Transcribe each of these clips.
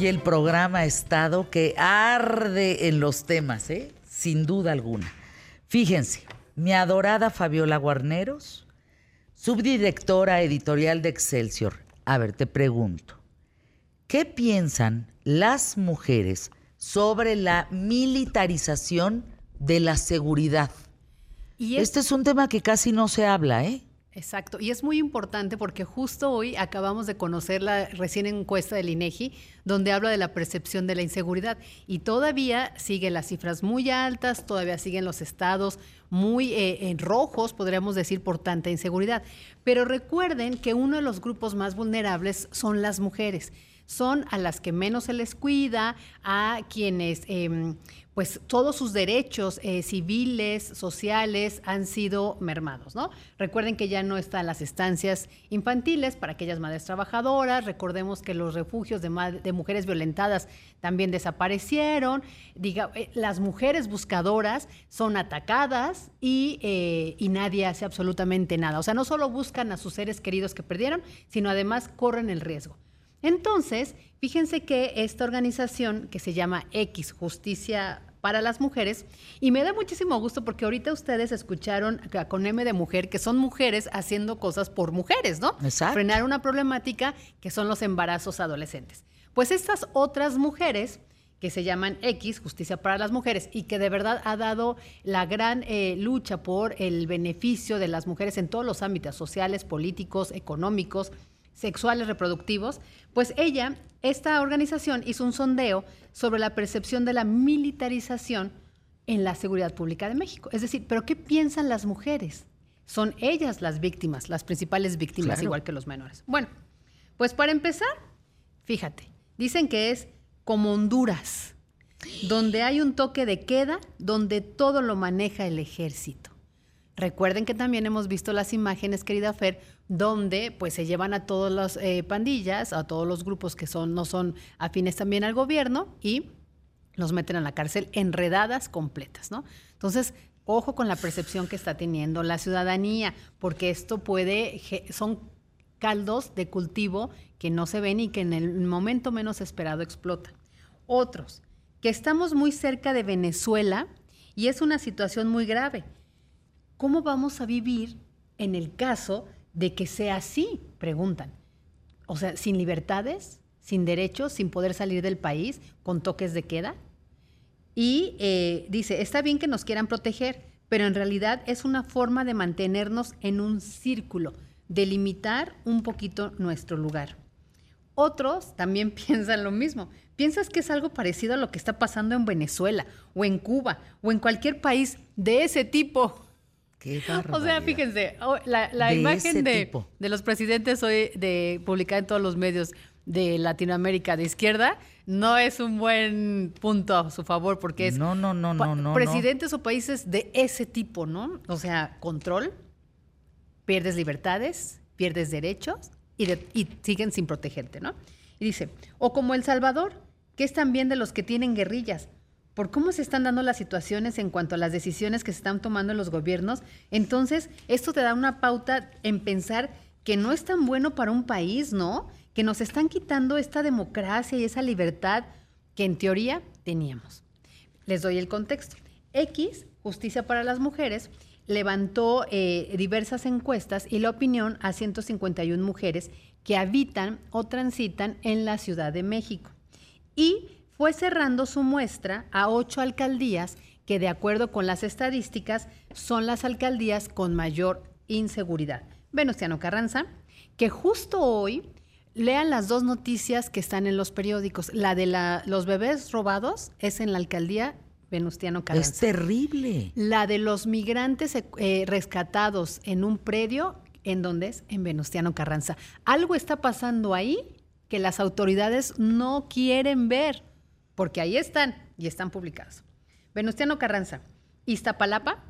Hoy el programa ha estado que arde en los temas, ¿eh? sin duda alguna. Fíjense, mi adorada Fabiola Guarneros, subdirectora editorial de Excelsior. A ver, te pregunto, ¿qué piensan las mujeres sobre la militarización de la seguridad? Y Este es un tema que casi no se habla, ¿eh? Exacto, y es muy importante porque justo hoy acabamos de conocer la recién encuesta del INEGI, donde habla de la percepción de la inseguridad y todavía siguen las cifras muy altas, todavía siguen los estados muy eh, en rojos, podríamos decir, por tanta inseguridad. Pero recuerden que uno de los grupos más vulnerables son las mujeres son a las que menos se les cuida, a quienes em, pues todos sus derechos eh, civiles, sociales han sido mermados, ¿no? Recuerden que ya no están las estancias infantiles para aquellas madres trabajadoras, recordemos que los refugios de, de mujeres violentadas también desaparecieron, Diga, eh, las mujeres buscadoras son atacadas y, eh, y nadie hace absolutamente nada, o sea, no solo buscan a sus seres queridos que perdieron, sino además corren el riesgo. Entonces, fíjense que esta organización que se llama X, Justicia para las Mujeres, y me da muchísimo gusto porque ahorita ustedes escucharon con M de mujer que son mujeres haciendo cosas por mujeres, ¿no? Exacto. Frenar una problemática que son los embarazos adolescentes. Pues estas otras mujeres que se llaman X, Justicia para las Mujeres, y que de verdad ha dado la gran eh, lucha por el beneficio de las mujeres en todos los ámbitos sociales, políticos, económicos, sexuales reproductivos, pues ella, esta organización hizo un sondeo sobre la percepción de la militarización en la seguridad pública de México. Es decir, ¿pero qué piensan las mujeres? Son ellas las víctimas, las principales víctimas, igual que los menores. Bueno, pues para empezar, fíjate, dicen que es como Honduras, donde hay un toque de queda, donde todo lo maneja el ejército. Recuerden que también hemos visto las imágenes, querida Fer, donde pues se llevan a todas las eh, pandillas, a todos los grupos que son, no son afines también al gobierno y los meten a la cárcel enredadas completas, ¿no? Entonces, ojo con la percepción que está teniendo la ciudadanía, porque esto puede, son caldos de cultivo que no se ven y que en el momento menos esperado explotan. Otros, que estamos muy cerca de Venezuela y es una situación muy grave. ¿Cómo vamos a vivir en el caso de que sea así, preguntan. O sea, sin libertades, sin derechos, sin poder salir del país, con toques de queda. Y eh, dice, está bien que nos quieran proteger, pero en realidad es una forma de mantenernos en un círculo, de limitar un poquito nuestro lugar. Otros también piensan lo mismo. ¿Piensas que es algo parecido a lo que está pasando en Venezuela o en Cuba o en cualquier país de ese tipo? O sea, fíjense, la, imagen de, de, los presidentes hoy de publicada en todos los medios de Latinoamérica de izquierda no es un buen punto a su favor porque es no, no, no, no, no, presidentes o países de ese tipo, ¿no? O sea, control, pierdes libertades, pierdes derechos y, y siguen sin protegerte, ¿no? Y dice, o como El Salvador, que es también de los que tienen guerrillas, por cómo se están dando las situaciones en cuanto a las decisiones que se están tomando en los gobiernos, entonces esto te da una pauta en pensar que no es tan bueno para un país, ¿no? Que nos están quitando esta democracia y esa libertad que en teoría teníamos. Les doy el contexto. X, Justicia para las Mujeres, levantó eh, diversas encuestas y la opinión a 151 mujeres que habitan o transitan en la Ciudad de México. Y fue cerrando su muestra a ocho alcaldías que de acuerdo con las estadísticas son las alcaldías con mayor inseguridad. Venustiano Carranza, que justo hoy lean las dos noticias que están en los periódicos. La de los bebés robados es en la alcaldía Venustiano Carranza. Es terrible. La de los migrantes eh, rescatados en un predio, ¿en dónde es? En Venustiano Carranza. Algo está pasando ahí que las autoridades no quieren ver porque ahí están y están publicados. Venustiano Carranza, Iztapalapa,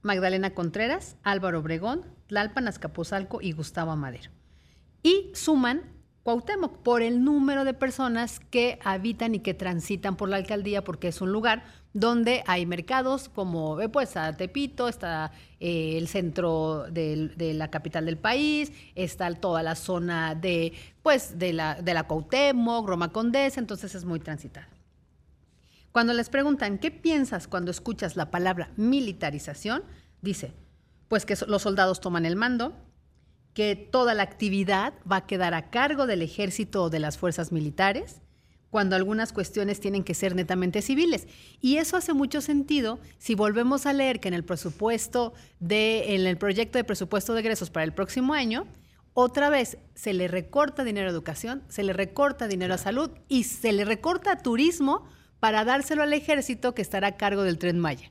Magdalena Contreras, Álvaro Obregón, Tlalpan, Azcapotzalco y Gustavo Amadero. Y suman Cuauhtémoc, por el número de personas que habitan y que transitan por la alcaldía, porque es un lugar donde hay mercados como, eh, pues, está Tepito, está eh, el centro de, de, la capital del país, está toda la zona de, pues, de la, de la Cuauhtémoc, Roma Condesa, entonces es muy transitada. Cuando les preguntan, ¿qué piensas cuando escuchas la palabra militarización? Dice, pues que los soldados toman el mando, que toda la actividad va a quedar a cargo del ejército o de las fuerzas militares, cuando algunas cuestiones tienen que ser netamente civiles. Y eso hace mucho sentido si volvemos a leer que en el presupuesto de, en el proyecto de presupuesto de egresos para el próximo año, otra vez se le recorta dinero a educación, se le recorta dinero a salud y se le recorta a turismo para dárselo al ejército que estará a cargo del tren Maya.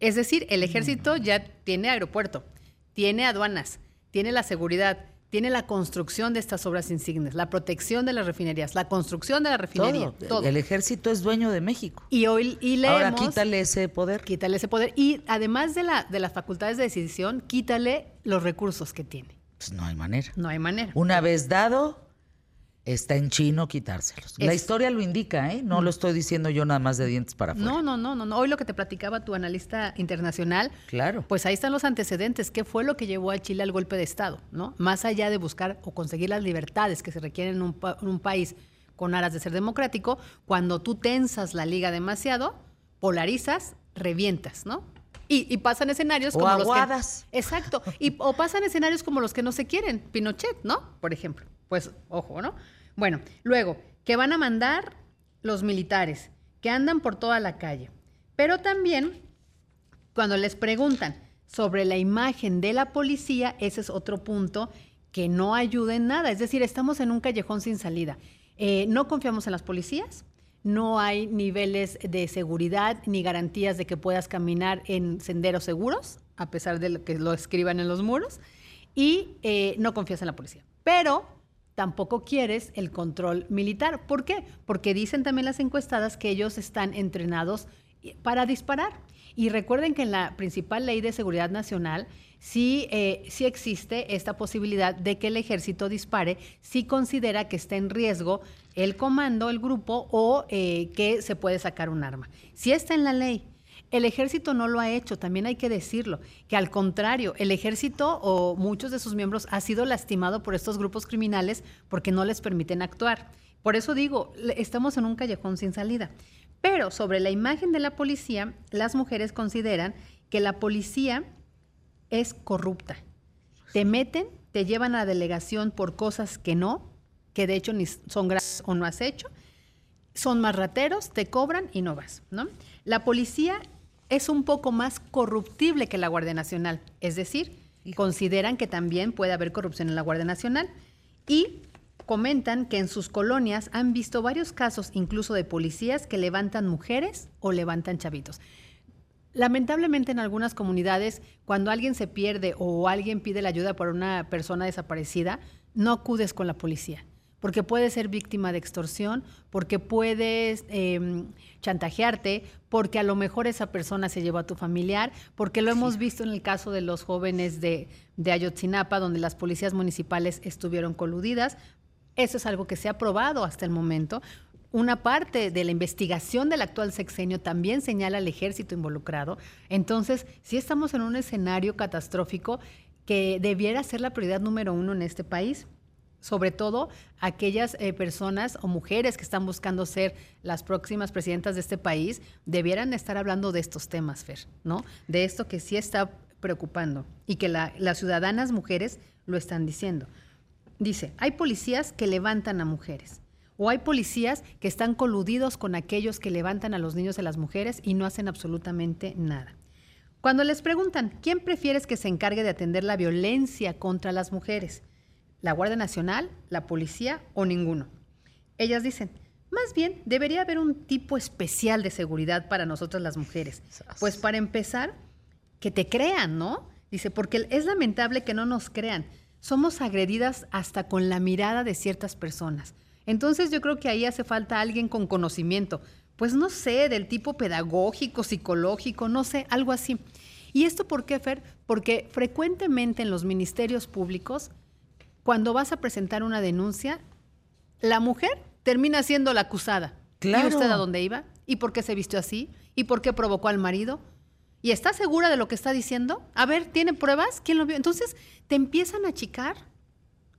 Es decir, el ejército ya tiene aeropuerto, tiene aduanas, tiene la seguridad, tiene la construcción de estas obras insignes, la protección de las refinerías, la construcción de la refinería. Todo. El ejército es dueño de México. Y hoy y leemos, Ahora quítale ese poder. Quítale ese poder. Y además de, la, de las facultades de decisión, quítale los recursos que tiene. Pues no hay manera. No hay manera. Una vez dado, está en chino quitárselos. La historia lo indica, ¿eh? No lo estoy diciendo yo nada más de dientes para afuera. No, no, no, no, Hoy lo que te platicaba tu analista internacional, claro. pues ahí están los antecedentes. ¿Qué fue lo que llevó a Chile al golpe de Estado? ¿no? Más allá de buscar o conseguir las libertades que se requieren en un, país con aras de ser democrático, cuando tú tensas la liga demasiado, polarizas, revientas, ¿no? Y, y, pasan escenarios o como aguadas. los que. Exacto. Y, o pasan escenarios como los que no se quieren. Pinochet, ¿no? Por ejemplo. Pues, ojo, ¿no? Bueno, luego, que van a mandar los militares, que andan por toda la calle. Pero también, cuando les preguntan sobre la imagen de la policía, ese es otro punto que no ayuda en nada. Es decir, estamos en un callejón sin salida. Eh, no confiamos en las policías, no hay niveles de seguridad ni garantías de que puedas caminar en senderos seguros, a pesar de lo que lo escriban en los muros, y eh, no confías en la policía. Pero tampoco quieres el control militar. ¿Por qué? Porque dicen también las encuestadas que ellos están entrenados para disparar. Y recuerden que en la principal ley de seguridad nacional sí, eh, sí existe esta posibilidad de que el ejército dispare si considera que está en riesgo el comando, el grupo o eh, que se puede sacar un arma. Si está en la ley, el ejército no lo ha hecho, también hay que decirlo, que al contrario, el ejército o muchos de sus miembros ha sido lastimado por estos grupos criminales porque no les permiten actuar. Por eso digo, estamos en un callejón sin salida. Pero sobre la imagen de la policía, las mujeres consideran que la policía es corrupta. Te meten, te llevan a la delegación por cosas que no, que de hecho ni son graves o no has hecho. Son más rateros, te cobran y no vas, ¿no? La policía es un poco más corruptible que la Guardia Nacional. Es decir, consideran que también puede haber corrupción en la Guardia Nacional y comentan que en sus colonias han visto varios casos incluso de policías que levantan mujeres o levantan chavitos. Lamentablemente en algunas comunidades, cuando alguien se pierde o alguien pide la ayuda por una persona desaparecida, no acudes con la policía porque puedes ser víctima de extorsión, porque puedes eh, chantajearte, porque a lo mejor esa persona se llevó a tu familiar, porque lo hemos visto en el caso de los jóvenes de, de Ayotzinapa, donde las policías municipales estuvieron coludidas. Eso es algo que se ha probado hasta el momento. Una parte de la investigación del actual sexenio también señala al ejército involucrado. Entonces, sí estamos en un escenario catastrófico que debiera ser la prioridad número uno en este país sobre todo aquellas eh, personas o mujeres que están buscando ser las próximas presidentas de este país, debieran estar hablando de estos temas, Fer, ¿no? De esto que sí está preocupando y que las ciudadanas mujeres lo están diciendo. Dice, hay policías que levantan a mujeres o hay policías que están coludidos con aquellos que levantan a los niños y a las mujeres y no hacen absolutamente nada. Cuando les preguntan, ¿quién prefieres que se encargue de atender la violencia contra las mujeres? La Guardia Nacional, la policía o ninguno. Ellas dicen, más bien debería haber un tipo especial de seguridad para nosotras las mujeres. Pues para empezar, que te crean, ¿no? Dice, porque es lamentable que no nos crean. Somos agredidas hasta con la mirada de ciertas personas. Entonces yo creo que ahí hace falta alguien con conocimiento, pues no sé, del tipo pedagógico, psicológico, no sé, algo así. ¿Y esto por qué, Fer? Porque frecuentemente en los ministerios públicos cuando vas a presentar una denuncia, la mujer termina siendo la acusada. Claro. ¿Y usted a dónde iba? ¿Y por qué se vistió así? ¿Y por qué provocó al marido? ¿Y está segura de lo que está diciendo? A ver, ¿tiene pruebas? ¿Quién lo vio? Entonces te empiezan a achicar,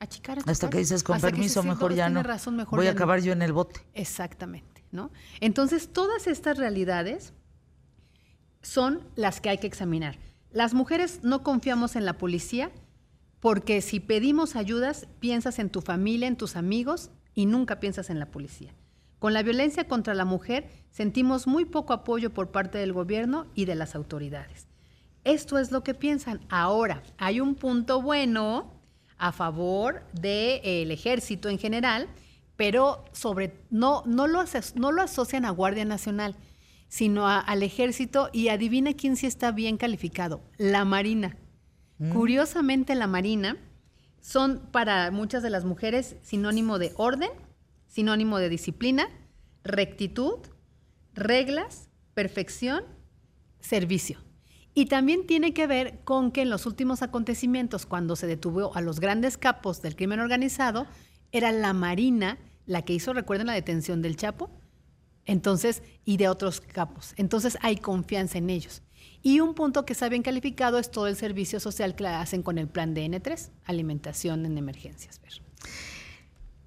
a achicar, a Hasta achicar, que dices, con hasta permiso, dices, mejor no, ya no. razón, mejor Voy ya a no. acabar yo en el bote. Exactamente, ¿no? Entonces, todas estas realidades son las que hay que examinar. Las mujeres no confiamos en la policía porque si pedimos ayudas, piensas en tu familia, en tus amigos y nunca piensas en la policía. Con la violencia contra la mujer sentimos muy poco apoyo por parte del gobierno y de las autoridades. Esto es lo que piensan. Ahora, hay un punto bueno a favor del ejército en general, pero sobre no, no, lo, no lo asocian a Guardia Nacional, sino al ejército y adivina quién sí está bien calificado, la Marina. Curiosamente, la Marina son para muchas de las mujeres sinónimo de orden, sinónimo de disciplina, rectitud, reglas, perfección, servicio. Y también tiene que ver con que en los últimos acontecimientos, cuando se detuvo a los grandes capos del crimen organizado, era la Marina la que hizo, recuerden, la detención del Chapo, entonces, y de otros capos. Entonces hay confianza en ellos. Y un punto que está bien calificado es todo el servicio social que hacen con el plan de N3, alimentación en emergencias. Ver.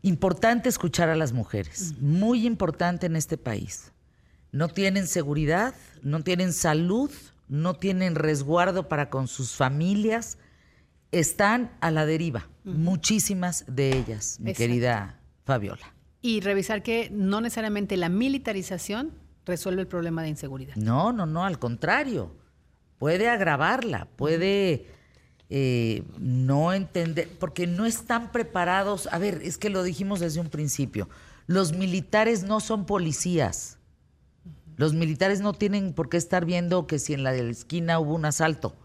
Importante escuchar a las mujeres, muy importante en este país. No tienen seguridad, no tienen salud, no tienen resguardo para con sus familias, están a la deriva, muchísimas de ellas, mi Exacto. querida Fabiola. Y revisar que no necesariamente la militarización resuelve el problema de inseguridad. No, no, no, al contrario. Puede agravarla, puede eh, no entender, porque no están preparados. A ver, es que lo dijimos desde un principio. Los militares no son policías. Los militares no tienen por qué estar viendo que si en la esquina hubo un asalto.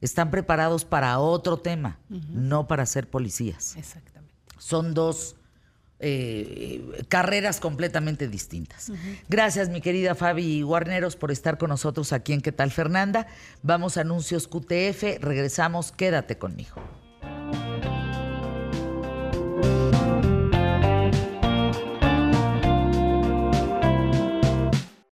Están preparados para otro tema, no para ser policías Exactamente. son dos eh, carreras completamente distintas. Gracias, mi querida Fabi Guarneros, por estar con nosotros aquí en ¿Qué tal, Fernanda? Vamos a anuncios QTF, regresamos, quédate conmigo.